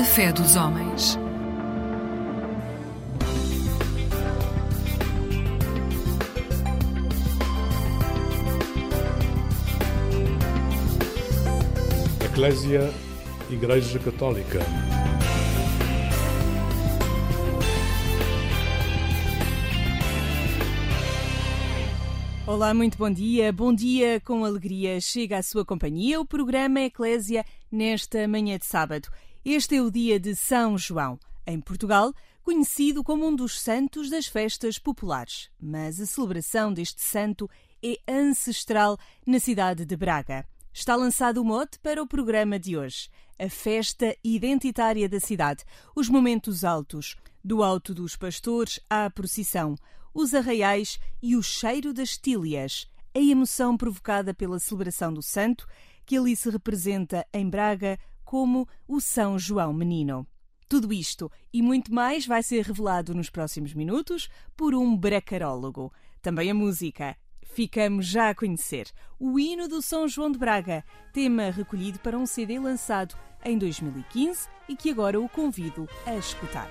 A fé dos homens. Eclésia Igreja Católica. Olá, muito bom dia. Bom dia com alegria. Chega à sua companhia o programa Eclésia nesta manhã de sábado. Este é o dia de São João, em Portugal, conhecido como um dos santos das festas populares. Mas a celebração deste santo é ancestral na cidade de Braga. Está lançado o mote para o programa de hoje, a festa identitária da cidade, os momentos altos, do alto dos pastores à procissão, os arraiais e o cheiro das tílias, a emoção provocada pela celebração do santo, que ali se representa em Braga como o São João Menino. Tudo isto e muito mais vai ser revelado nos próximos minutos por um bracarólogo. Também a música. Ficamos já a conhecer o hino do São João de Braga, tema recolhido para um CD lançado em 2015 e que agora o convido a escutar.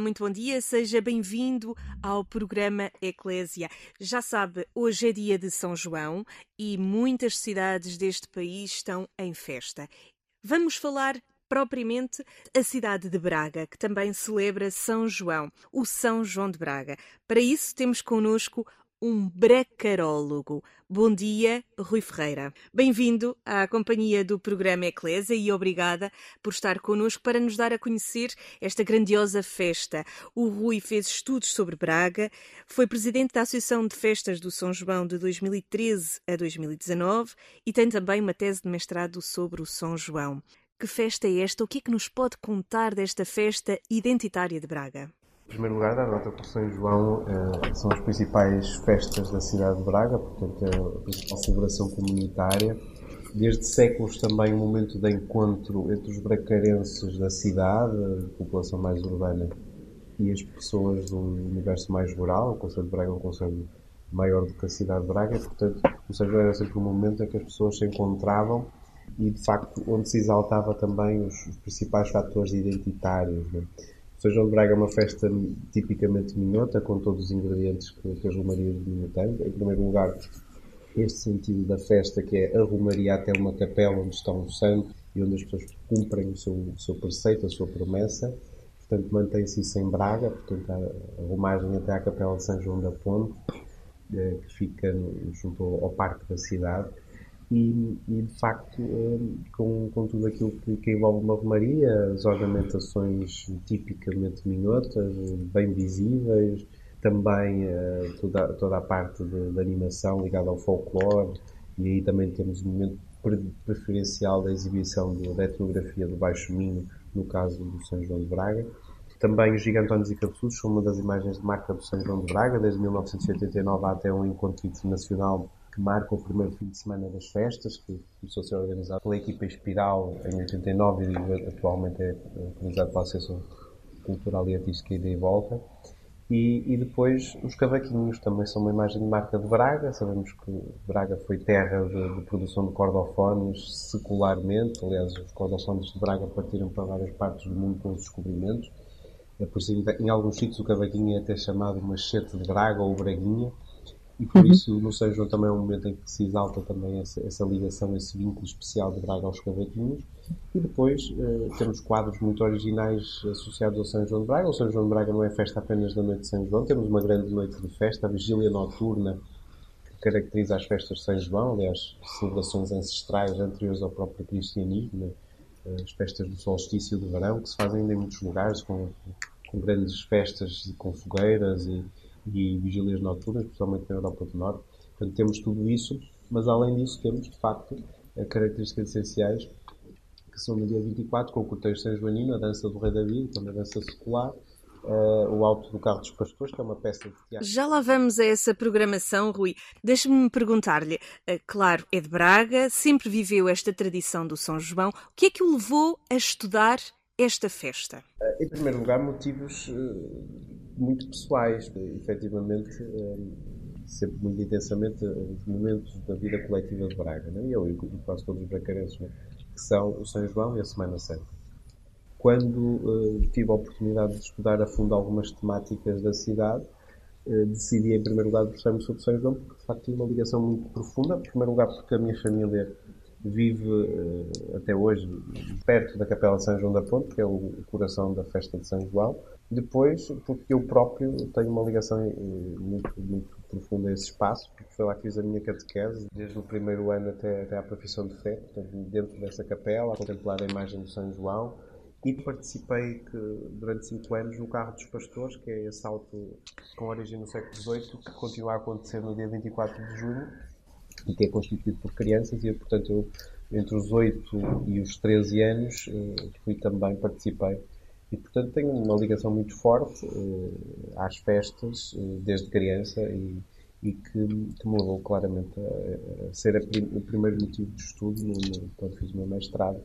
Muito bom dia, seja bem-vindo ao programa Eclésia. Já sabe, hoje é dia de São João e muitas cidades deste país estão em festa. Vamos falar propriamente a cidade de Braga, que também celebra São João, o São João de Braga. Para isso, temos connosco um bracarólogo. Bom dia, Rui Ferreira. Bem-vindo à companhia do programa Eclésia e obrigada por estar connosco para nos dar a conhecer esta grandiosa festa. O Rui fez estudos sobre Braga, foi presidente da Associação de Festas do São João de 2013 a 2019 e tem também uma tese de mestrado sobre o São João. Que festa é esta? O que é que nos pode contar desta festa identitária de Braga? Em primeiro lugar, dar nota o São João eh, são as principais festas da cidade de Braga, portanto, é a principal celebração comunitária. Desde séculos também um momento de encontro entre os bracarenses da cidade, a população mais urbana, e as pessoas do universo mais rural. O Conselho de Braga é um conselho maior do que a cidade de Braga, portanto, o São João era sempre um momento em que as pessoas se encontravam e de facto onde se exaltava também os, os principais fatores identitários. Né? São João de Braga é uma festa tipicamente minhota, com todos os ingredientes que, que as romarias de Minho têm. Em primeiro lugar, este sentido da festa, que é a romaria até uma capela onde está um santo e onde as pessoas cumprem o seu, o seu preceito, a sua promessa. Portanto, mantém-se isso em Braga, portanto, a, romagem até à capela de São João da Ponte, eh, que fica junto ao parque da cidade e, e de facto hum, com, com tudo aquilo que, que, envolve uma romaria, as ornamentações tipicamente minhotas, bem visíveis, também uh, toda, toda a parte de, animação ligada ao folclore e aí também temos um momento preferencial da exibição da etnografia do Baixo Minho, no caso do São João de Braga. Também os gigantones e cabeçudos são uma das imagens de marca do São João de Braga, desde 1989 até um encontro internacional que marca o primeiro fim de semana das festas, que começou a ser organizado pela equipa Espiral em 89 e atualmente é organizado pela Associação Cultural e Artística e Volta. E, e, depois os cavaquinhos também são uma imagem de marca de Braga. Sabemos que Braga foi terra de, de produção de cordofones secularmente. Aliás, os cordofones de Braga partiram para várias partes do mundo com os descobrimentos. É por isso, em alguns sítios, o cavaquinho é até chamado machete de Braga ou Braguinha e por uhum. isso no São João também é um momento em que se exalta também essa, essa ligação, esse vínculo especial de Braga aos cavaquinhos. E depois eh, temos quadros muito originais associados ao São João de Braga. O São João de Braga não é festa apenas da noite de São João, temos uma grande noite de festa, a vigília noturna, que caracteriza as festas de São João, aliás, celebrações ancestrais anteriores ao próprio cristianismo, né? as festas do solstício de verão, que se fazem ainda em muitos lugares, com, com grandes festas com fogueiras e e vigílias noturnas, especialmente na Europa do Norte. Portanto, temos tudo isso, mas além disso temos, de facto, características essenciais, que são no dia 24, com o cortejo São Joanino, a dança do Rei David, também a dança secular, Uh, o Alto do Carro dos Pastores, que é uma peça de teatro. Já lá vamos a essa programação, Rui. Deixe-me perguntar-lhe, uh, claro, é de Braga, sempre viveu esta tradição do São João. O que é que o levou a estudar esta festa? Uh, em primeiro lugar, motivos muito pessoais, efetivamente, um, sempre muito intensamente, os momentos da vida coletiva de Braga, né? eu e quase todos os bracarenses, né? que são o São João e a Semana Santa. Quando tive a oportunidade de estudar a fundo algumas temáticas da cidade, decidi em primeiro lugar debruçar-me sobre São João, porque de facto tinha uma ligação muito profunda. Em primeiro lugar, porque a minha família vive uh, até hoje perto da Capela de São João da Ponte, que é o coração da festa de São João, depois, porque eu próprio tenho uma ligação eh, muito, muito profunda a esse espaço, porque foi lá que fiz a minha catequese, desde o primeiro ano até, até à profissão de fé, portanto, dentro dessa capela, a contemplar a imagem de São João, e participei que, durante cinco anos no Carro dos Pastores, que é esse auto com origem no século XVIII, que continua a acontecer no dia 24 de junho, e que é constituído por crianças, e portanto eu, entre os 8 e os 13 anos, eh, fui também, participei. E, portanto, tenho uma ligação muito forte uh, às festas uh, desde criança e, e que, que, me levou claramente a, a ser a prim, o primeiro motivo de estudo no, no, quando fiz o meu mestrado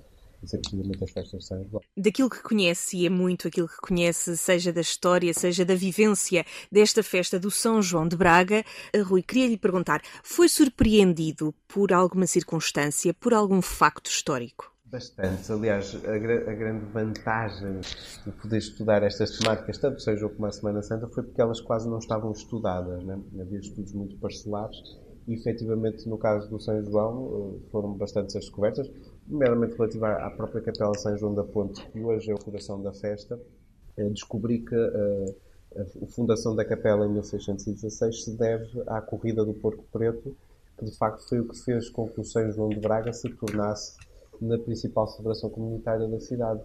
ser precisamente as festas de São João. Daquilo que conhece, e é muito aquilo que conhece, seja da história, seja da vivência desta festa do São João de Braga, eh, Rui, queria lhe perguntar, foi surpreendido por alguma circunstância, por algum facto histórico? Bastante. Aliás, a, a, grande vantagem de poder estudar estas temáticas, tanto seja como a Semana Santa, foi porque elas quase não estavam estudadas. Né? Havia estudos muito parcelares e, efetivamente, no caso do São João, eh, foram bastantes as descobertas, meramente relativa à própria Capela São João da Ponte, que hoje é o coração da festa. Eh, descobri que a, eh, a fundação da capela em 1616 se deve à corrida do Porco Preto, que de facto foi o que fez com que o São João de Braga se tornasse na principal celebração comunitária da cidade.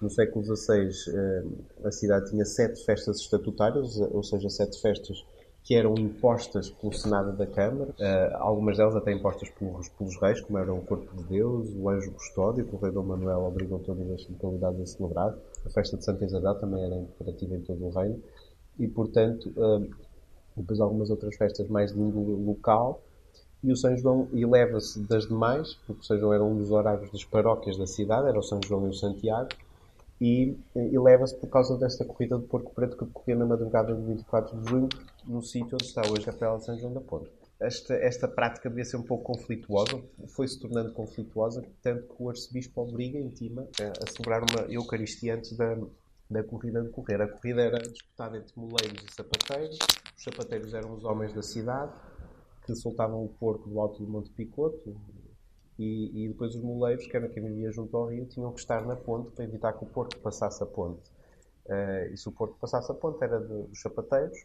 No século XVI, eh, a cidade tinha sete festas estatutárias, ou seja, sete festas que eram impostas pelo Senado da Câmara, eh, algumas delas até impostas pelos, pelos reis, como eram o Corpo de Deus, o Anjo Custódio, que o rei Dom Manuel obrigou todas as localidades a celebrar. A festa de Santa Isabel também era imperativa em todo o reino. E, portanto, eh, depois algumas outras festas mais de índole local, e o São João eleva-se das demais, porque o São João era um dos horários das paróquias da cidade, era o São João e o Santiago, e eleva-se por causa desta corrida de Porco Preto que decorria na madrugada de 24 de junho, no sítio onde está hoje a Capela de São João da Ponte. esta, esta prática devia ser um pouco conflituosa, foi-se tornando conflituosa, tanto que o arcebispo obriga, intima, a celebrar uma Eucaristia antes da, da corrida de correr. A corrida era disputada entre moleiros e sapateiros. Os sapateiros eram os homens da cidade que soltavam o porco do alto do Monte Picoto e, e depois os moleiros, que era quem vivia junto ao rio, tinham que estar na ponte para evitar que o porco passasse a ponte. Uh, e se o porco passasse a ponte era dos sapateiros,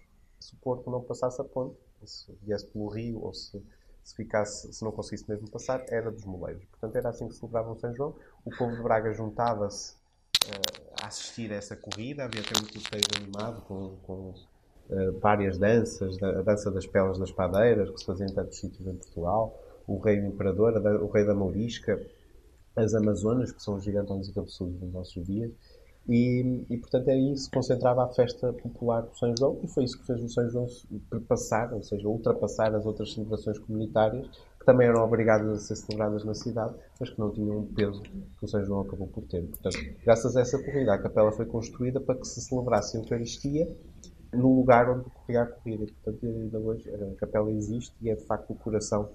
se o porco não passasse a ponte se viesse pelo rio ou se, se, ficasse, se não conseguisse mesmo passar, era dos moleiros. Portanto, era assim que celebravam São João. O povo de Braga juntava-se uh, a assistir a essa corrida, havia até um tiroteio animado com, com uh, várias danças, a dança das pelas das padeiras, que se fazia em tantos sítios em Portugal, o rei imperador, o rei da Mourisca, as Amazonas, que são os gigantones e cabeçudos dos nossos dias, e, e, portanto é aí que se concentrava a festa popular do São João e foi isso que fez o São João perpassar, ou seja, ultrapassar as outras celebrações comunitárias que também eram obrigadas a ser celebradas na cidade, mas que não tinham o peso que o São João acabou por ter. Portanto, graças a essa corrida, a capela foi construída para que se celebrasse a Eucaristia no lugar onde corria a corrida. Portanto, ainda hoje a capela existe e é de facto o coração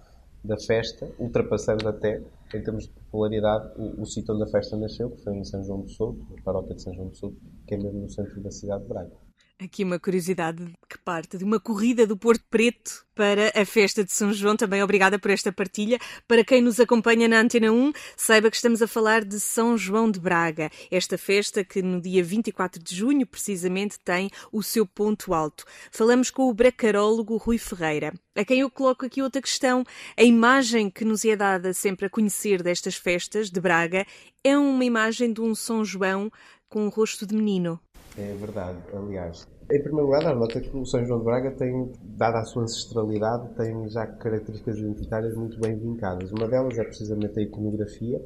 da festa, ultrapassando até, em termos de popularidade, o, o sítio onde a festa nasceu, que foi em São João do Souto, a paróquia de São João do Souto, que é mesmo no centro da cidade de Braga. Aqui uma curiosidade que parte de uma corrida do Porto Preto para a festa de São João. Também obrigada por esta partilha. Para quem nos acompanha na Antena 1, saiba que estamos a falar de São João de Braga. Esta festa que no dia 24 de junho, precisamente, tem o seu ponto alto. Falamos com o bracarólogo Rui Ferreira, a quem eu coloco aqui outra questão. A imagem que nos é dada sempre a conhecer destas festas de Braga é uma imagem de um São João com um rosto de menino. É verdade, aliás. Em primeiro lugar, a nota que o São João de Braga tem, dada a sua ancestralidade, tem já características identitárias muito bem vincadas. Uma delas é precisamente a iconografia.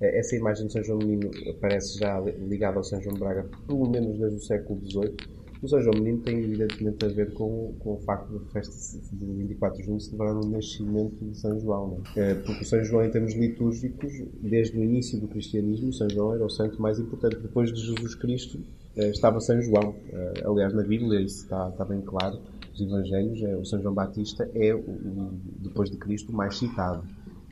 É, essa imagem de São João Menino aparece já ligada ao São João de Braga, pelo menos desde o século XVIII. O São João Menino tem evidentemente a ver com, com o facto da festa de 24 de junho celebrar o nascimento de São João. É? Porque o São João, em termos litúrgicos, desde o início do cristianismo, São João era o santo mais importante. Depois de Jesus Cristo, eh, estava São João. Eh, aliás, na Bíblia isso está, está bem claro. Os Evangelhos, eh, o São João Batista é, o, depois de Cristo, o mais citado.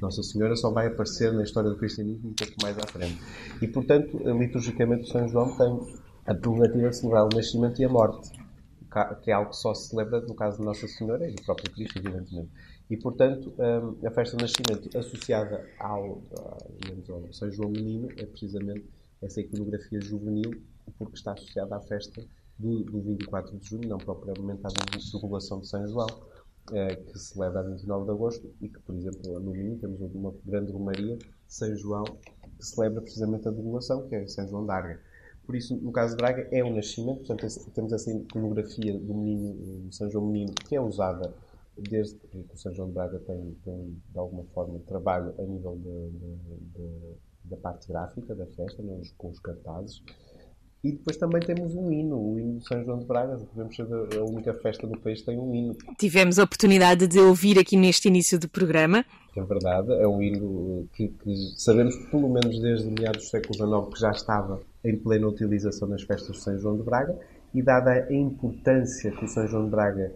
Nossa Senhora só vai aparecer na história do cristianismo um pouco mais à frente. E, portanto, liturgicamente, o São João tem a prerrogativa de celebrar o nascimento e a morte, que é algo que só se celebra no caso de Nossa Senhora e do próprio Cristo, evidentemente. E, portanto, a festa do nascimento associada ao, ao São João Menino é precisamente essa iconografia juvenil porque está associada à festa do, do 24 de junho, não propriamente à divulgação de São João, eh, que se celebra a 29 de agosto e que, por exemplo, no Minho temos uma grande romaria, São João, que celebra precisamente a divulgação, que é São João d'Arga. Por isso, no caso de Braga, é o nascimento, portanto, temos essa iconografia do menino, São João Menino, que é usada desde que o São João de Braga tem, tem de alguma forma, trabalho a nível de, de, de, da parte gráfica da festa, né, com os cartazes, e depois também temos um hino, o hino de São João de Braga. Devemos ser a única festa do país que tem um hino. Tivemos a oportunidade de ouvir aqui neste início do programa. É verdade, é um hino que, que sabemos pelo menos desde meados do século XIX que já estava em plena utilização nas festas de São João de Braga e dada a importância que o São João de Braga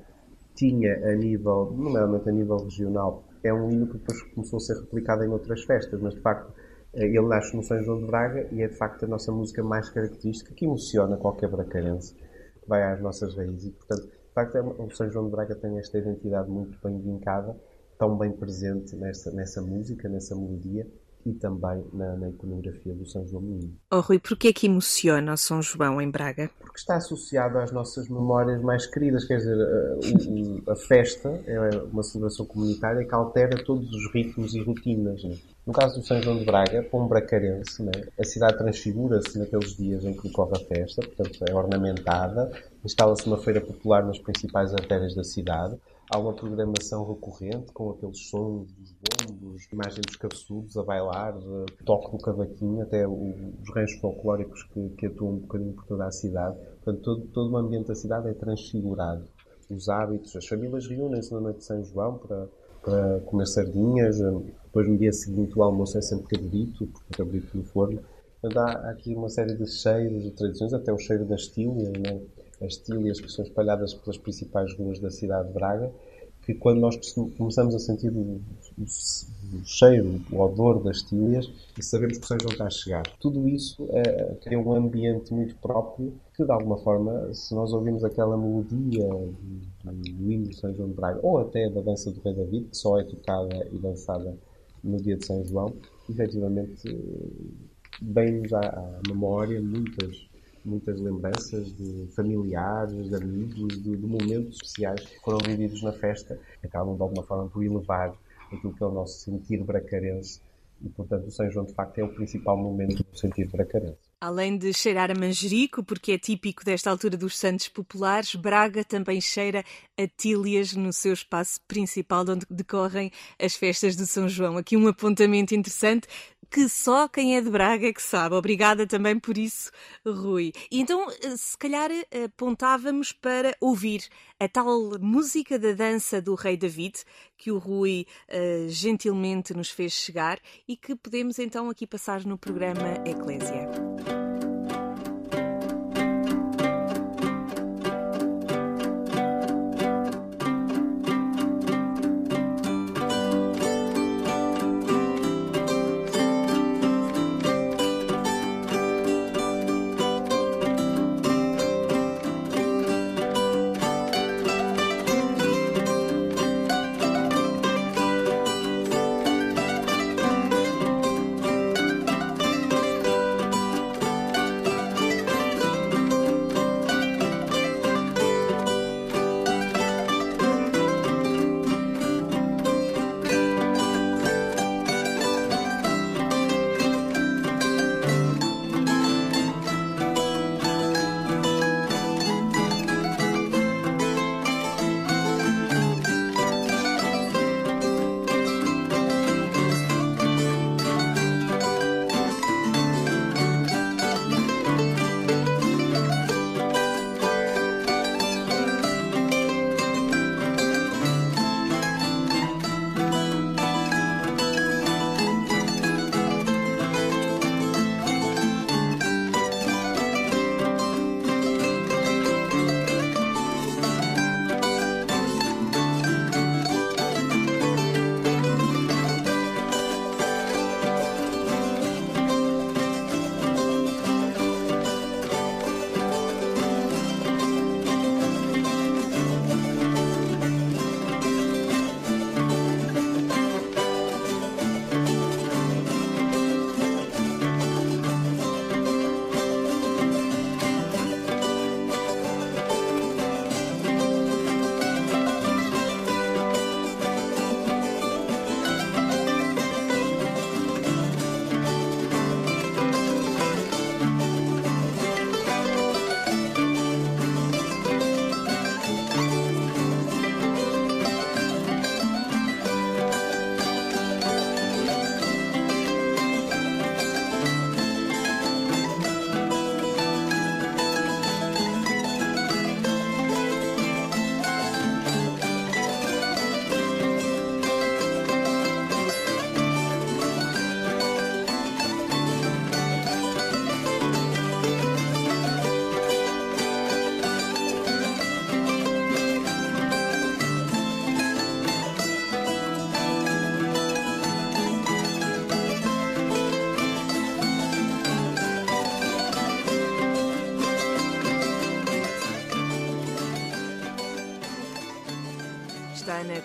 tinha a nível, nomeadamente a nível regional, é um hino que depois começou a ser replicado em outras festas, mas de facto eh, ele nasce no São João de Braga e é de facto a nossa música mais característica que emociona qualquer bracarense que vai às nossas raízes. E, portanto, de facto, é o São João de Braga tem esta identidade muito bem vincada, tão bem presente nessa, nessa música, nessa melodia e também na, na, iconografia do São João Menino. Oh Rui, porquê é que emociona o São João em Braga? Porque está associado às nossas memórias mais queridas, quer dizer, a, a, a festa é uma celebração comunitária que altera todos os ritmos e rotinas. Né? No caso do São João de Braga, para um bracarense, né, a cidade transfigura-se naqueles dias em que ocorre a festa, portanto é ornamentada, instala-se uma feira popular nas principais artérias da cidade, há uma programação recorrente com aqueles sons dos bombos, imagem dos cabeçudos a bailar, toque do cavaquinho, até os ranchos folclóricos que, que, atuam um bocadinho por toda a cidade. Portanto, todo, todo o ambiente da cidade é transfigurado. Os hábitos, as famílias reúnem-se na noite de São João para, para comer sardinhas, depois no dia seguinte o almoço é sempre cabrito, porque é cabrito no forno. Portanto, há aqui uma série de cheiros e tradições, até o cheiro das tílias, né? As tílias que são espalhadas pelas principais ruas da cidade de Braga, que quando nós começamos a sentir o, o, cheiro, o odor das tilhas, sabemos que o São está a chegar. Tudo isso é, cria um ambiente muito próprio que, de alguma forma, se nós ouvirmos aquela melodia do, hino de São João de Braga, ou até da dança do Rei David, que só é tocada e dançada no dia de São João, efetivamente vem-nos à, à memória muitas muitas lembranças de familiares, de amigos, de, de, momentos especiais que foram vividos na festa, acabam de alguma forma por elevar aquilo que é o nosso sentir bracarense e, portanto, o São João de facto é o principal momento do sentir bracarense. Além de cheirar a manjerico, porque é típico desta altura dos santos populares, Braga também cheira a tílias no seu espaço principal, onde decorrem as festas de São João. Aqui um apontamento interessante que só quem é de Braga é que sabe. Obrigada também por isso, Rui. Então, eh, se calhar, eh, apontávamos para ouvir a tal música da dança do Rei David, que o Rui uh, gentilmente nos fez chegar e que podemos então aqui passar no programa Eclésia.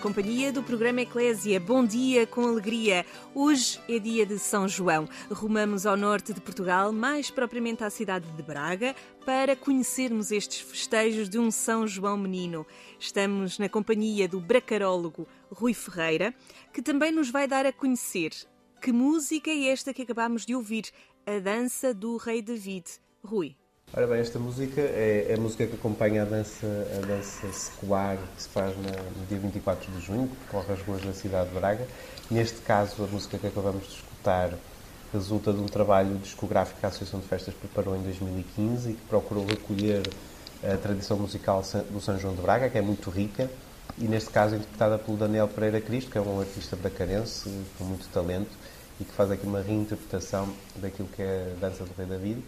Companhia do programa Eclésia. Bom dia com alegria. Hoje é dia de São João. Rumamos ao norte de Portugal, mais propriamente à cidade de Braga, para conhecermos estes festejos de um São João menino. Estamos na companhia do bracarólogo Rui Ferreira, que também nos vai dar a conhecer que música é esta que acabamos de ouvir, a dança do Rei David. Rui. Ora bem, esta música é, é, a música que acompanha a dança, a dança secular que se faz na, no dia 24 de junho, que corre as ruas da cidade de Braga. Neste caso, a música que acabamos de escutar resulta de um trabalho discográfico que a Associação de Festas preparou em 2015 e que procurou recolher a tradição musical do São João de Braga, que é muito rica, e neste caso interpretada pelo Daniel Pereira Cristo, que é um artista bracarense com muito talento e que faz aqui uma reinterpretação daquilo que é a dança do Rei David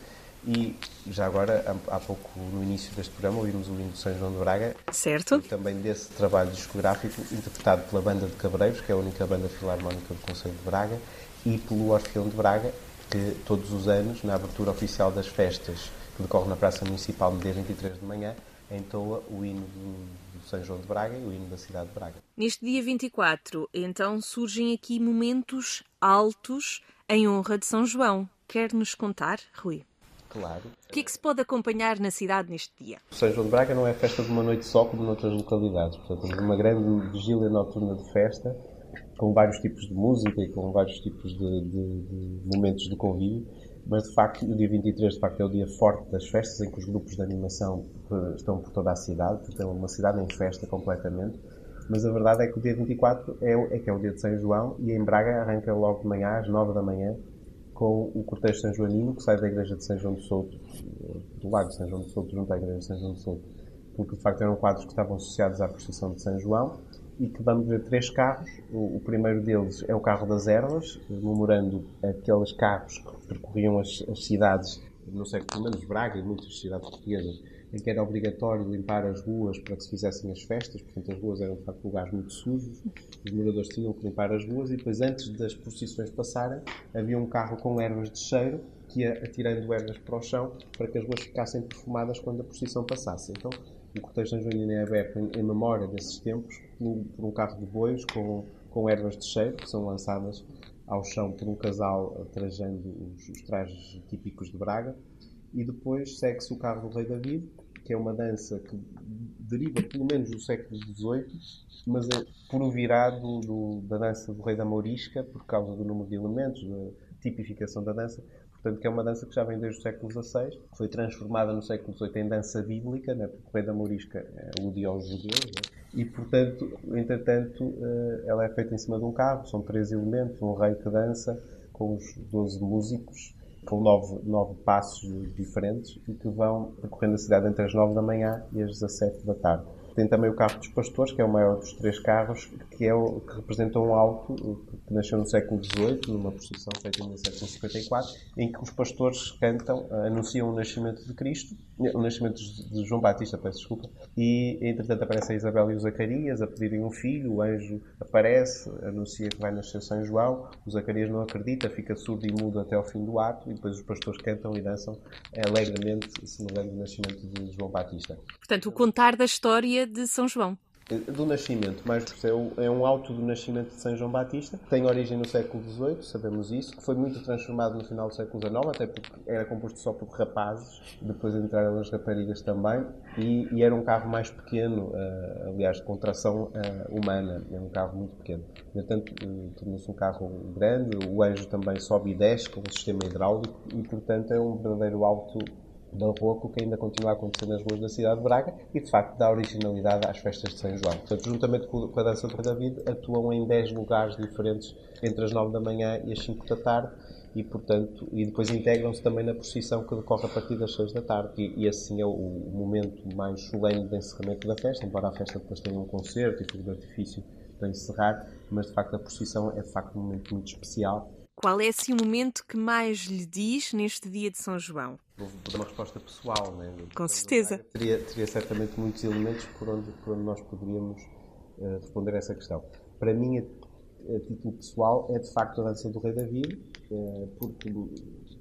E já agora, há pouco no início deste programa, ouvimos o hino de São João de Braga. Certo. Também desse trabalho discográfico, interpretado pela Banda de Cabreiros, que é a única banda filarmónica do Conselho de Braga, e pelo Orfeão de Braga, que todos os anos, na abertura oficial das festas que decorre na Praça Municipal no dia 23 de manhã, entoa o hino do, do São João de Braga e o hino da cidade de Braga. Neste dia 24, então, surgem aqui momentos altos em honra de São João. Quer nos contar, Rui? Claro. O que é que se pode acompanhar na cidade neste dia? São João de Braga não é festa de uma noite só, como noutras localidades. Portanto, temos uma grande vigília noturna de festa, com vários tipos de música e com vários tipos de, de, de momentos de convívio. Mas, de facto, o dia 23 de facto, é o dia forte das festas, em que os grupos de animação eh, estão por toda a cidade. Portanto, é uma cidade em festa completamente. Mas a verdade é que o dia 24 é, é que é o dia de São João e em Braga arranca logo de manhã, às 9 da manhã, com o cortejo São Joanino, que sai da igreja de São João de Souto, do lago de São João de Souto, junto à igreja de São João de Souto, porque de facto eram quadros que estavam associados à procissão de São João, e que vamos ver três carros. O, o primeiro deles é o carro das ervas, memorando aqueles carros que percorriam as, as cidades, não sei, pelo menos Braga e muitas cidades portuguesas, em que era obrigatório limpar as ruas para que se fizessem as festas, portanto as ruas eram de facto lugares muito sujos, os moradores tinham que limpar as ruas e depois antes das procissões passarem havia um carro com ervas de cheiro que ia atirando ervas para o chão para que as ruas ficassem perfumadas quando a procissão passasse. Então o cortejo São Joanino é aberto em, em, memória desses tempos por, um carro de bois com, com ervas de cheiro que são lançadas ao chão por um casal trajando os, os trajes típicos de Braga e depois segue-se o carro do Rei David, que é uma dança que deriva pelo menos do século XVIII, mas é virado do, da dança do Rei da Mourisca, por causa do número de elementos, da tipificação da dança. Portanto, que é uma dança que já vem desde o século XVI, foi transformada no século XVIII em dança bíblica, né? porque o Rei da Mourisca aludia aos judeus, né? e portanto, entretanto, eh, ela é feita em cima de um carro, são três elementos, um rei que dança, com os 12 músicos, com nove, nove passos diferentes e que vão percorrendo a cidade entre as 9 da manhã e as 17 da tarde. Tem também o carro dos pastores, que é o maior dos três carros, que, é o, que representa um alto que nasceu no século XVIII, numa procissão feita em 1754, em que os pastores cantam, anunciam o nascimento de Cristo, o nascimento de João Batista, peço desculpa, e entretanto aparecem a Isabel e o Zacarias a pedirem um filho, o anjo aparece, anuncia que vai nascer São João, o Zacarias não acredita, fica surdo e mudo até ao fim do ato, e depois os pastores cantam e dançam alegremente, celebrando o nascimento de João Batista. Portanto, o contar da história de São João. Do nascimento, mais é um auto do nascimento de São João Batista, tem origem no século XVIII, sabemos isso, foi muito transformado no final do século XIX, até porque era composto só por rapazes, depois entraram as raparigas também, e, e era um carro mais pequeno, uh, aliás, com tração uh, humana, era um carro muito pequeno. Portanto, uh, tornou-se um carro grande, o anjo também sobe e desce com um sistema hidráulico, e portanto é um verdadeiro auto barroco que ainda continua a acontecer nas ruas da cidade de Braga e, de facto, dá originalidade às festas de São João. Portanto, juntamente com a dança do David, atuam em 10 lugares diferentes entre as 9 da manhã e as 5 da tarde e, portanto, e depois integram-se também na procissão que decorre a partir das 6 da tarde. E, e assim é o, o, momento mais solene de encerramento da festa, embora a festa depois tenha um concerto e fogo de artifício para encerrar, mas de facto a procissão é de facto um momento muito especial qual é assim o momento que mais lhe diz neste dia de São João? Vou dar uma resposta pessoal, né? Com certeza. Teria, teria certamente muitos elementos por onde, por onde nós poderíamos uh, responder a essa questão. Para mim, a, a, título pessoal, é de facto a dança do Rei David, uh, porque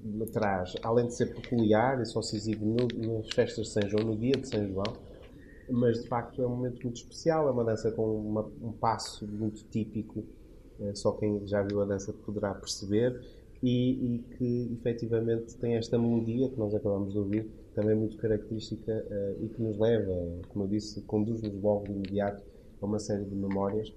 me traz, além de ser peculiar e só se no, nas festas de São João, no dia de São João, mas de facto é um momento muito especial, é uma dança com uma, um passo muito típico eh, só quem já viu a dança poderá perceber, e, e, que efetivamente tem esta melodia que nós acabamos de ouvir, também muito característica uh, e que nos leva, como eu disse, conduz-nos logo de imediato a uma série de memórias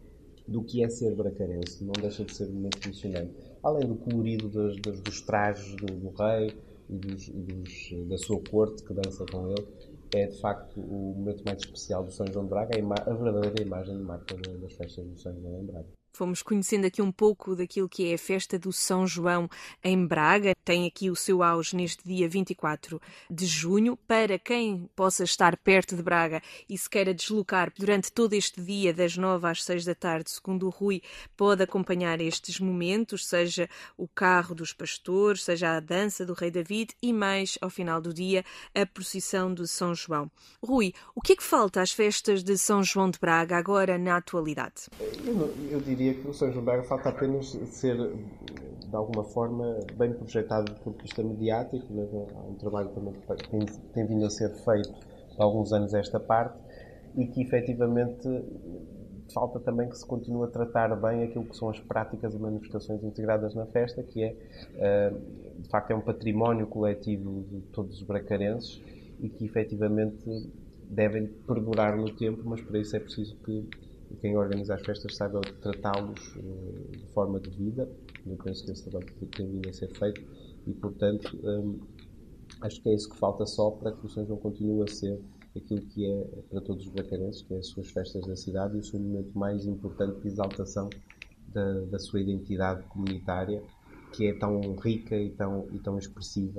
do que é ser bracarense, não deixa de ser muito emocionante. Além do colorido dos, trajes do, do, rei e, dos, dos, da sua corte que dança com ele, é de facto o momento mais especial do São João de Braga, a, a verdadeira imagem de marca das festas do São João de Braga. Fomos conhecendo aqui um pouco daquilo que é a festa do São João em Braga. Tem aqui o seu auge neste dia 24 de junho. Para quem possa estar perto de Braga e se queira deslocar durante todo este dia, das 9 às 6 da tarde, segundo o Rui, pode acompanhar estes momentos, seja o carro dos pastores, seja a dança do Rei David e mais, ao final do dia, a procissão de São João. Rui, o que é que falta às festas de São João de Braga agora na atualidade? Eu, eu diria diria que o São Braga falta apenas ser, de alguma forma, bem projetado do ponto de vista mediático. Né? Há um trabalho também que tem, tem vindo a ser feito há alguns anos esta parte e que efetivamente falta também que se continue a tratar bem aquilo que são as práticas e manifestações integradas na festa, que é, eh, de facto, é um património coletivo de todos os bracarenses e que efetivamente devem perdurar no tempo, mas para isso é preciso que quem organiza as festas saiba tratá-los uh, de forma devida. Eu penso que esse trabalho tem vindo a ser feito e, portanto, um, acho que é isso que falta só para que o São João continue a ser aquilo que é para todos os bracarenses, que é as suas festas da cidade e o seu momento mais importante de exaltação da, da sua identidade comunitária, que é tão rica e tão, e tão expressiva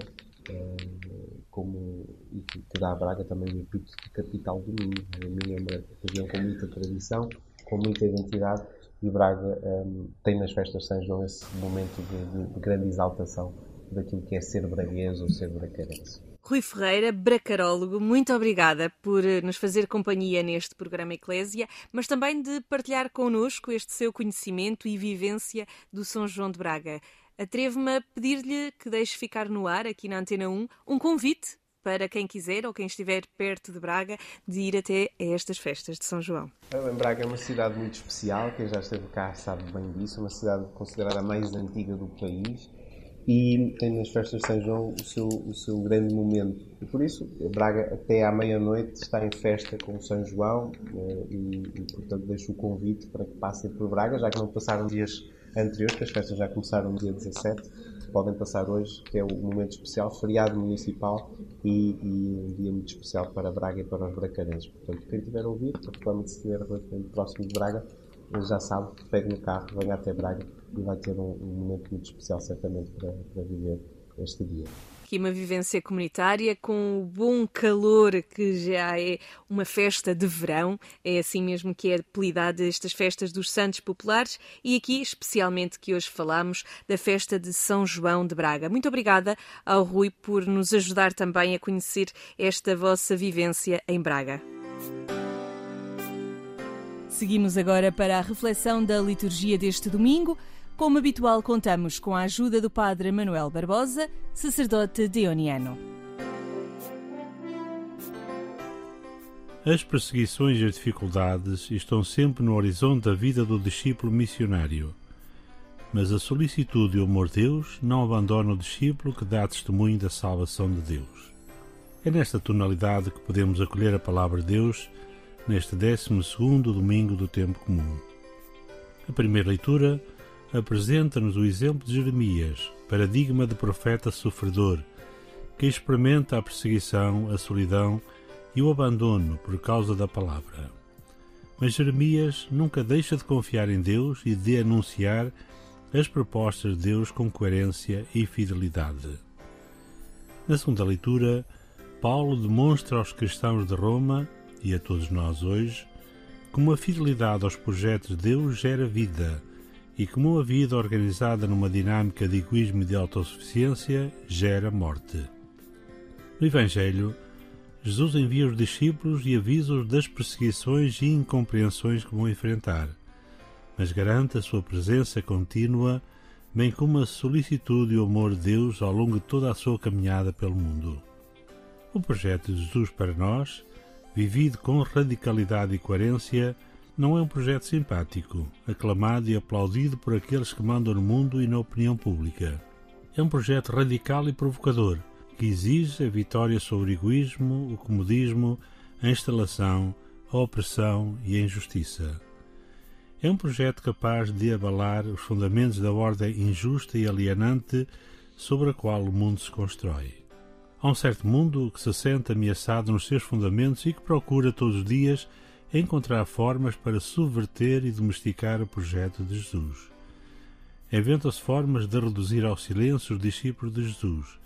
como e que dá a Braga também o epíteto de capital do Minho. A Minho é uma região com muita tradição, com muita identidade e Braga um, tem nas festas de São João esse momento de, de, de, grande exaltação daquilo que é ser braguês ou ser bracarense. Rui Ferreira, bracarólogo, muito obrigada por eh, nos fazer companhia neste programa Eclésia, mas também de partilhar connosco este seu conhecimento e vivência do São João de Braga. Atrevo-me a pedir-lhe que deixe ficar no ar, aqui na Antena 1, um convite para quem quiser ou quem estiver perto de Braga de ir até a estas festas de São João. Braga é uma cidade muito especial, quem já esteve cá sabe bem disso, é uma cidade considerada a mais antiga do país e tem nas festas de São João o seu, o seu grande momento. E por isso, Braga até à meia-noite está em festa com São João eh, e, e, portanto, deixo o convite para que passem por Braga, já que não passaram dias anteriores, que as festas já começaram no dia 17, podem passar hoje, que é o momento especial, feriado municipal e, e, um dia muito especial para Braga e para os bracarenses. Portanto, quem tiver ouvido, particularmente se estiver relativamente próximo de Braga, já sabe, pegue no carro, venha até Braga e vai ter um, um momento muito especial, certamente, para, para viver este dia aqui uma vivência comunitária com o bom calor que já é uma festa de verão, é assim mesmo que é apelidada estas festas dos Santos Populares e aqui especialmente que hoje falamos da festa de São João de Braga. Muito obrigada ao Rui por nos ajudar também a conhecer esta vossa vivência em Braga. Seguimos agora para a reflexão da liturgia deste domingo. Como habitual, contamos com a ajuda do Padre Manuel Barbosa, sacerdote deoniano. As perseguições e as dificuldades estão sempre no horizonte da vida do discípulo missionário. Mas a solicitude e o amor de Deus não abandonam o discípulo que dá testemunho da salvação de Deus. É nesta tonalidade que podemos acolher a palavra de Deus neste 12 domingo do tempo comum. A primeira leitura apresenta-nos o exemplo de Jeremias, paradigma de profeta sofredor, que experimenta a perseguição, a solidão e o abandono por causa da palavra. Mas Jeremias nunca deixa de confiar em Deus e de anunciar as propostas de Deus com coerência e fidelidade. Na segunda leitura, Paulo demonstra aos cristãos de Roma e a todos nós hoje como a fidelidade aos projetos de Deus gera vida e como uma vida organizada numa dinâmica de egoísmo e de autossuficiência gera morte. No Evangelho, Jesus envia os discípulos e avisa-os das perseguições e incompreensões que vão enfrentar, mas garante a sua presença contínua, bem como a solicitude e o amor de Deus ao longo de toda a sua caminhada pelo mundo. O projeto de Jesus para nós, vivido com radicalidade e coerência, não é um projeto simpático, aclamado e aplaudido por aqueles que mandam no mundo e na opinião pública. É um projeto radical e provocador, que exige a vitória sobre o egoísmo, o comodismo, a instalação, a opressão e a injustiça. É um projeto capaz de abalar os fundamentos da ordem injusta e alienante sobre a qual o mundo se constrói. Há um certo mundo que se sente ameaçado nos seus fundamentos e que procura todos os dias encontrar formas para subverter e domesticar o projeto de Jesus. Inventam-se formas de reduzir ao silêncio os discípulos de Jesus,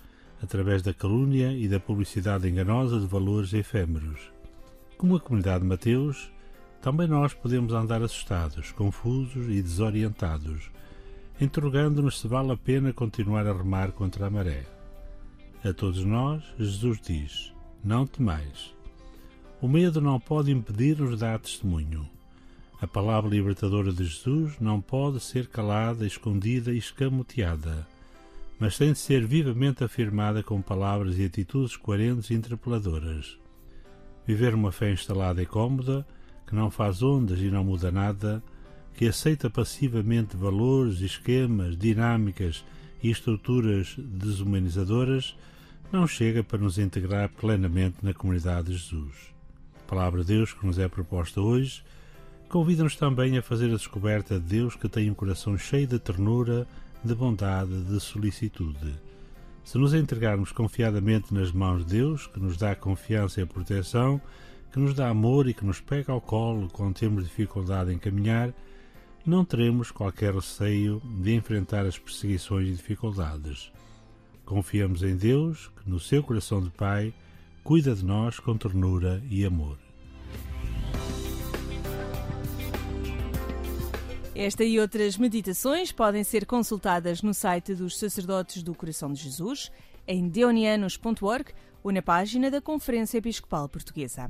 através da calúnia e da publicidade enganosa de valores efêmeros. Como a comunidade de Mateus, também nós podemos andar assustados, confusos e desorientados, interrogando-nos se vale a pena continuar a remar contra a maré. A todos nós, Jesus diz: Não temais. O medo não pode impedir-nos dar testemunho. A palavra libertadora de Jesus não pode ser calada, escondida e escamoteada, mas tem de ser vivamente afirmada com palavras e atitudes coerentes e interpeladoras. Viver uma fé instalada e cômoda, que não faz ondas e não muda nada, que aceita passivamente valores, esquemas, dinâmicas e estruturas desumanizadoras, não chega para nos integrar plenamente na comunidade de Jesus. A palavra de Deus que nos é proposta hoje convida-nos também a fazer a descoberta de Deus que tem um coração cheio de ternura, de bondade, de solicitude. Se nos entregarmos confiadamente nas mãos de Deus, que nos dá confiança e proteção, que nos dá amor e que nos pega ao colo quando temos dificuldade em caminhar, não teremos qualquer receio de enfrentar as perseguições e dificuldades. Confiamos em Deus, que no seu coração de Pai cuida de nós com ternura e amor. Esta e outras meditações podem ser consultadas no site dos Sacerdotes do Coração de Jesus, em deonianos.org ou na página da Conferência Episcopal Portuguesa.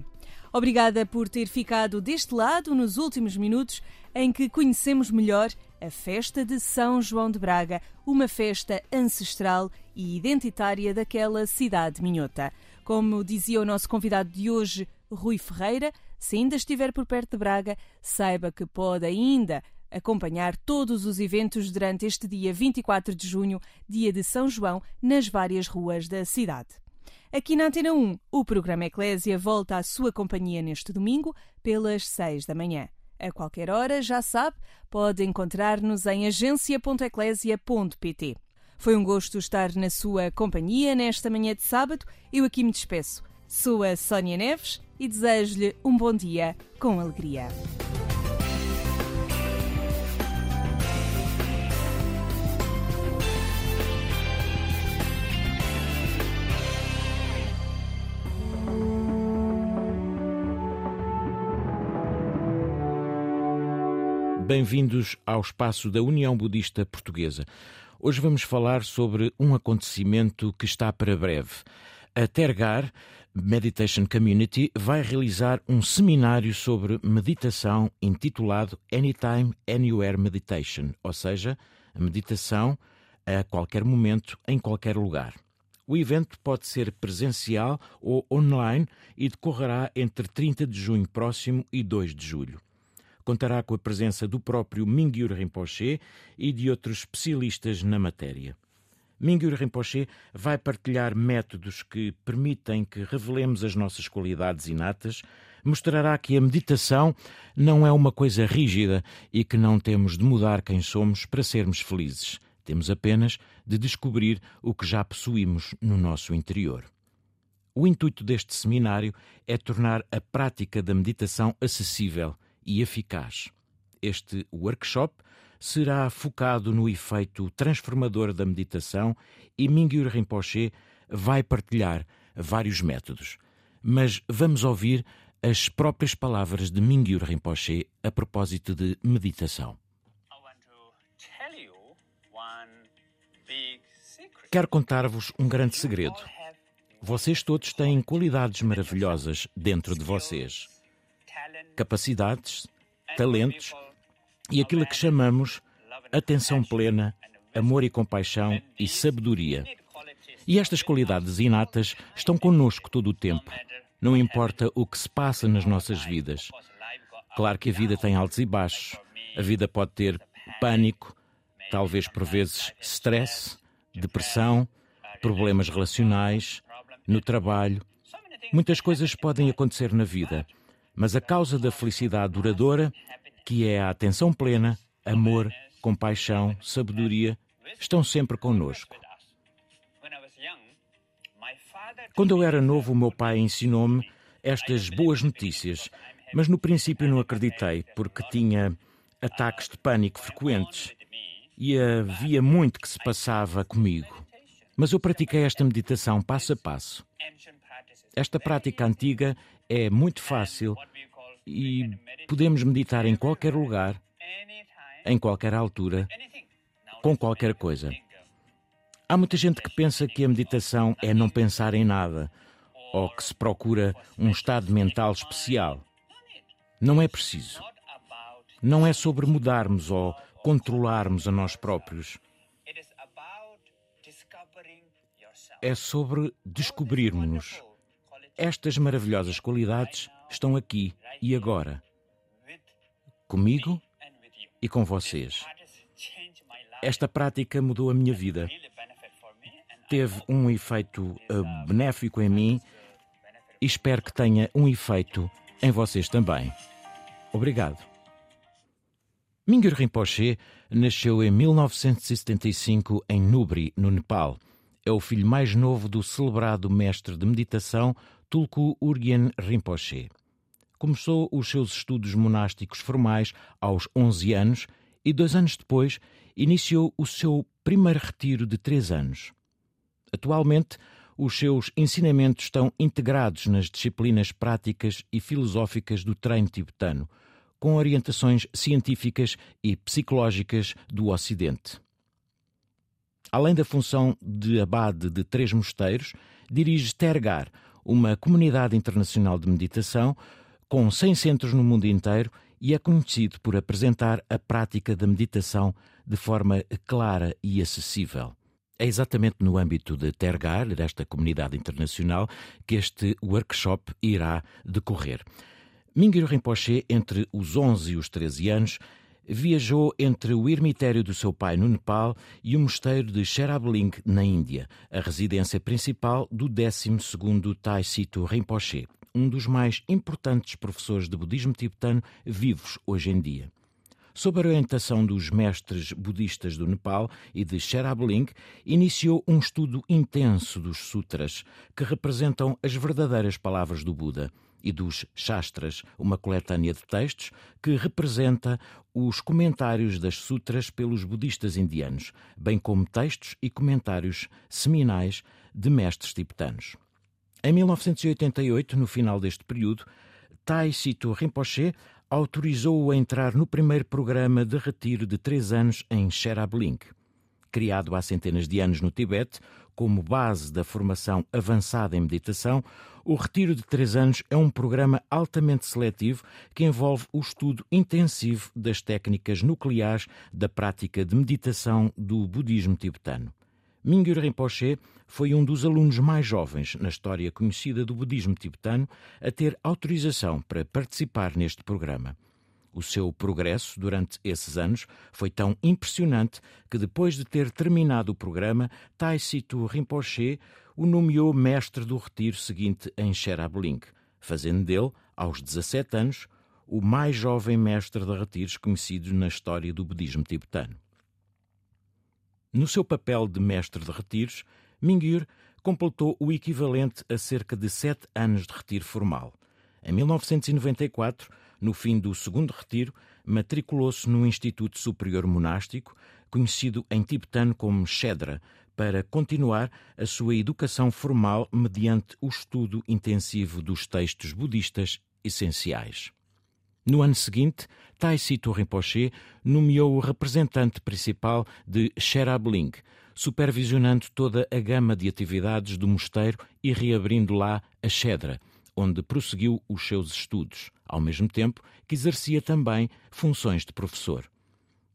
Obrigada por ter ficado deste lado nos últimos minutos em que conhecemos melhor a festa de São João de Braga, uma festa ancestral e identitária daquela cidade minhota. Como dizia o nosso convidado de hoje, Rui Ferreira, se ainda estiver por perto de Braga, saiba que pode ainda acompanhar todos os eventos durante este dia 24 de junho, dia de São João, nas várias ruas da cidade. Aqui na Antena 1, o programa Eclésia volta à sua companhia neste domingo, pelas 6 da manhã. A qualquer hora, já sabe, pode encontrar-nos em agência.eclésia.pt. Foi um gosto estar na sua companhia nesta manhã de sábado. Eu aqui me despeço. Sou a Sónia Neves e desejo-lhe um bom dia com alegria. Bem-vindos ao espaço da União Budista Portuguesa. Hoje vamos falar sobre um acontecimento que está para breve. A Tergar Meditation Community vai realizar um seminário sobre meditação intitulado Anytime, Anywhere Meditation, ou seja, a meditação a qualquer momento, em qualquer lugar. O evento pode ser presencial ou online e decorrerá entre 30 de junho próximo e 2 de julho contará com a presença do próprio Mingyur Rinpoche e de outros especialistas na matéria. Mingyur Rinpoche vai partilhar métodos que permitem que revelemos as nossas qualidades inatas, mostrará que a meditação não é uma coisa rígida e que não temos de mudar quem somos para sermos felizes. Temos apenas de descobrir o que já possuímos no nosso interior. O intuito deste seminário é tornar a prática da meditação acessível e eficaz. Este workshop será focado no efeito transformador da meditação e Mingyur Rinpoche vai partilhar vários métodos. Mas vamos ouvir as próprias palavras de Mingyur Rinpoche a propósito de meditação. Quero contar-vos um grande segredo. Vocês todos têm qualidades maravilhosas dentro de vocês capacidades, talentos e aquilo que chamamos atenção plena, amor e compaixão e sabedoria. E estas qualidades inatas estão conosco todo o tempo, não importa o que se passa nas nossas vidas. Claro que a vida tem altos e baixos. A vida pode ter pânico, talvez por vezes stress, depressão, problemas relacionais, no trabalho. Muitas coisas podem acontecer na vida mas a causa da felicidade duradoura, que é a atenção plena, amor, compaixão, sabedoria, estão sempre conosco. Quando eu era novo, o meu pai ensinou-me estas boas notícias. Mas no princípio não acreditei, porque tinha ataques de pânico frequentes e havia muito que se passava comigo. Mas eu pratiquei esta meditação passo a passo. Esta prática antiga é muito fácil e podemos meditar em qualquer lugar, em qualquer altura, com qualquer coisa. Há muita gente que pensa que a meditação é não pensar em nada ou que se procura um estado mental especial. Não é preciso. Não é sobre mudarmos ou controlarmos a nós próprios. É sobre descobrirmos-nos. Estas maravilhosas qualidades estão aqui e agora, comigo e com vocês. Esta prática mudou a minha vida. Teve um efeito uh, benéfico em mim e espero que tenha um efeito em vocês também. Obrigado. Mingyur Rinpoche nasceu em 1975 em Nubri, no Nepal. É o filho mais novo do celebrado mestre de meditação Tulku Urgyen Rinpoche. Começou os seus estudos monásticos formais aos 11 anos e, dois anos depois, iniciou o seu primeiro retiro de três anos. Atualmente, os seus ensinamentos estão integrados nas disciplinas práticas e filosóficas do treino tibetano – com orientações científicas e psicológicas do Ocidente. Além da função de abade de três mosteiros, dirige Tergar, uma comunidade internacional de meditação com 100 centros no mundo inteiro e é conhecido por apresentar a prática da meditação de forma clara e acessível. É exatamente no âmbito de Tergar, desta comunidade internacional, que este workshop irá decorrer. Mingyur Rinpoche, entre os 11 e os 13 anos, viajou entre o ermitério do seu pai no Nepal e o mosteiro de Sherabling, na Índia, a residência principal do 12º Tai Situ Rinpoche, um dos mais importantes professores de budismo tibetano vivos hoje em dia. Sob a orientação dos mestres budistas do Nepal e de Sherabling, iniciou um estudo intenso dos sutras, que representam as verdadeiras palavras do Buda – e dos Shastras, uma coletânea de textos que representa os comentários das sutras pelos budistas indianos, bem como textos e comentários seminais de mestres tibetanos. Em 1988, no final deste período, Tai Situ Rinpoche autorizou-o a entrar no primeiro programa de retiro de três anos em Sherabling. Criado há centenas de anos no Tibete, como base da formação avançada em meditação, o Retiro de Três Anos é um programa altamente seletivo que envolve o estudo intensivo das técnicas nucleares da prática de meditação do budismo tibetano. Mingyur Rinpoche foi um dos alunos mais jovens na história conhecida do budismo tibetano a ter autorização para participar neste programa. O seu progresso durante esses anos foi tão impressionante que, depois de ter terminado o programa, Tai Situ Rinpoche o nomeou mestre do retiro seguinte em Sherabling, fazendo dele, aos 17 anos, o mais jovem mestre de retiros conhecido na história do budismo tibetano. No seu papel de mestre de retiros, Mingyur completou o equivalente a cerca de sete anos de retiro formal. Em 1994, no fim do segundo retiro, matriculou-se no Instituto Superior Monástico, conhecido em tibetano como Shedra, para continuar a sua educação formal mediante o estudo intensivo dos textos budistas essenciais. No ano seguinte, Tai Situ Rinpoche nomeou o representante principal de Sherabling, supervisionando toda a gama de atividades do mosteiro e reabrindo lá a Shedra, onde prosseguiu os seus estudos, ao mesmo tempo que exercia também funções de professor.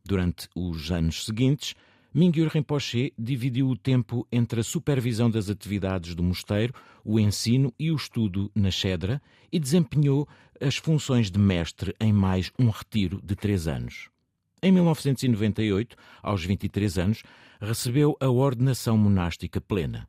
Durante os anos seguintes, Mingyur Rinpoche dividiu o tempo entre a supervisão das atividades do mosteiro, o ensino e o estudo na Shedra e desempenhou as funções de mestre em mais um retiro de três anos. Em 1998, aos 23 anos, recebeu a ordenação monástica plena.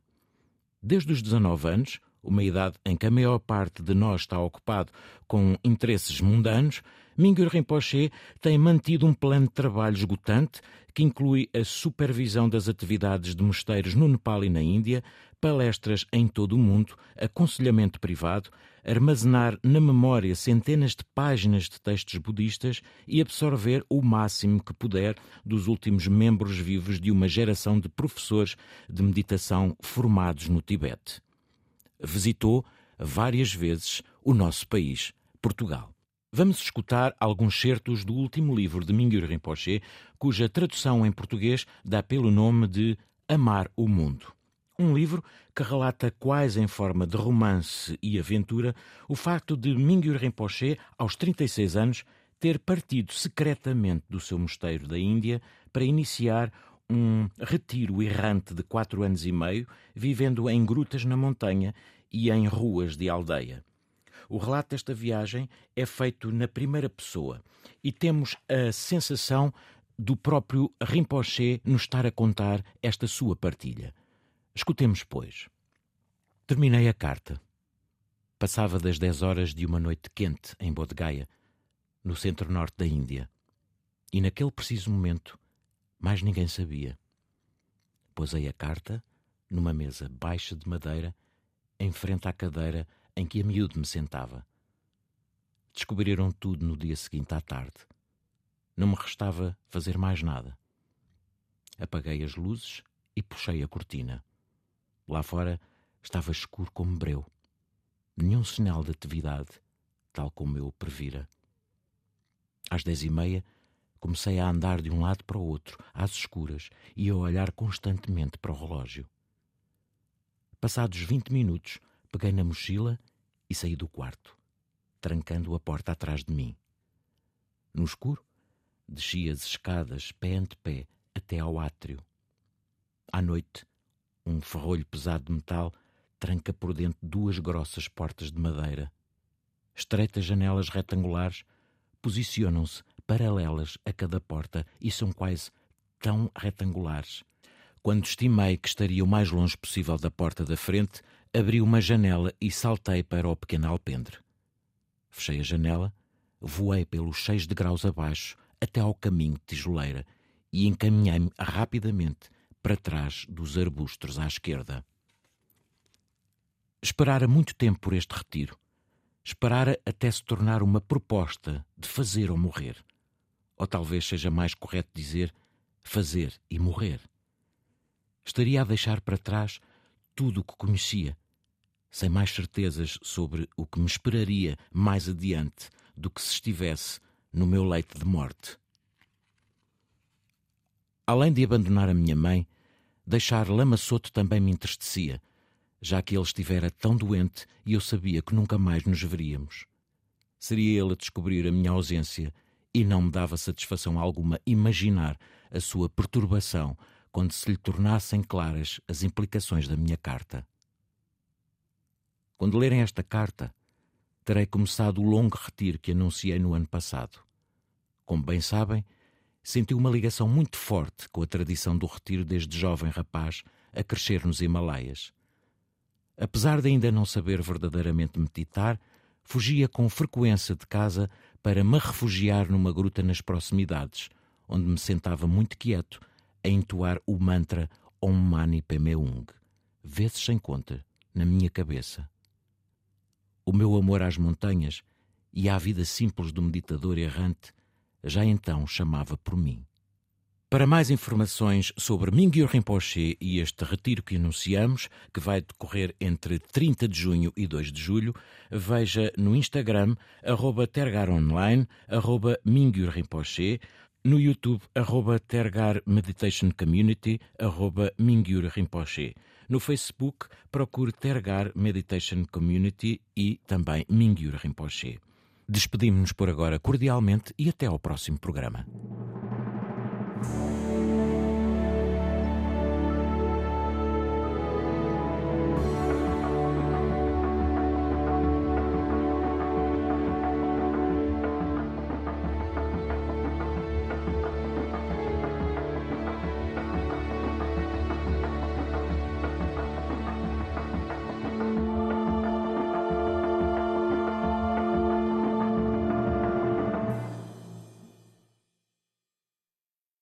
Desde os 19 anos, uma idade em que a maior parte de nós está ocupado com interesses mundanos, Mingyur Rinpoche tem mantido um plano de trabalho esgotante que inclui a supervisão das atividades de mosteiros no Nepal e na Índia, palestras em todo o mundo, aconselhamento privado, armazenar na memória centenas de páginas de textos budistas e absorver o máximo que puder dos últimos membros vivos de uma geração de professores de meditação formados no Tibete. Visitou várias vezes o nosso país, Portugal. Vamos escutar alguns certos do último livro de Mingyur Rinpoche, cuja tradução em português dá pelo nome de Amar o Mundo. Um livro que relata quase em forma de romance e aventura o facto de Mingyur Rinpoche, aos 36 anos, ter partido secretamente do seu mosteiro da Índia para iniciar um retiro errante de quatro anos e meio, vivendo em grutas na montanha e em ruas de aldeia. O relato desta viagem é feito na primeira pessoa e temos a sensação do próprio Rinpoche nos estar a contar esta sua partilha. Escutemos, pois. Terminei a carta. Passava das dez horas de uma noite quente em Bodh Gaya, no centro-norte da Índia. E naquele preciso momento, mais ninguém sabia. Posei a carta numa mesa baixa de madeira, em frente à cadeira em que a miúdo me sentava. Descobriram tudo no dia seguinte à tarde. Não me restava fazer mais nada. Apaguei as luzes e puxei a cortina. Lá fora estava escuro como breu. Nenhum sinal de atividade, tal como eu previra. Às dez e meia, comecei a andar de um lado para o outro, às escuras, e a olhar constantemente para o relógio. Passados vinte minutos, Peguei na mochila e saí do quarto, trancando a porta atrás de mim. No escuro, desci as escadas pé ante pé até ao átrio. À noite, um ferrolho pesado de metal tranca por dentro duas grossas portas de madeira. Estreitas janelas retangulares posicionam-se paralelas a cada porta e são quase tão retangulares. Quando estimei que estaria o mais longe possível da porta da frente, abri uma janela e saltei para o pequeno alpendre. Fechei a janela, voei pelos seis degraus abaixo até ao caminho de tijoleira e encaminhei-me rapidamente para trás dos arbustos à esquerda. Esperara muito tempo por este retiro. Esperara até se tornar uma proposta de fazer ou morrer. Ou talvez seja mais correto dizer fazer e morrer. Estaria a deixar para trás tudo o que conhecia, sem mais certezas sobre o que me esperaria mais adiante do que se estivesse no meu leito de morte. Além de abandonar a minha mãe, deixar Lama Soto também me entristecia, já que ele estivera tão doente e eu sabia que nunca mais nos veríamos. Seria ele a descobrir a minha ausência e não me dava satisfação alguma imaginar a sua perturbação quando se lhe tornassem claras as implicações da minha carta. Quando lerem esta carta, terei começado o longo retiro que anunciei no ano passado. Como bem sabem, senti uma ligação muito forte com a tradição do retiro desde jovem rapaz a crescer nos Himalaias. Apesar de ainda não saber verdadeiramente meditar, fugia com frequência de casa para me refugiar numa gruta nas proximidades, onde me sentava muito quieto a entoar o mantra Om Mani Padme Hung, vezes sem conta, na minha cabeça o meu amor às montanhas e à vida simples do meditador errante já então chamava por mim. Para mais informações sobre Mingyur Rinpoche e este retiro que anunciamos, que vai decorrer entre 30 de junho e 2 de julho, veja no Instagram, arroba tergaronline, arroba Mingyur Rinpoche, no YouTube, arroba Tergar Meditation Community, arroba Mingyur Rinpoche. No Facebook, procure Tergar Meditation Community e também Mingyur Rinpoche. Despedimos-nos por agora cordialmente e até ao próximo programa. Thank you.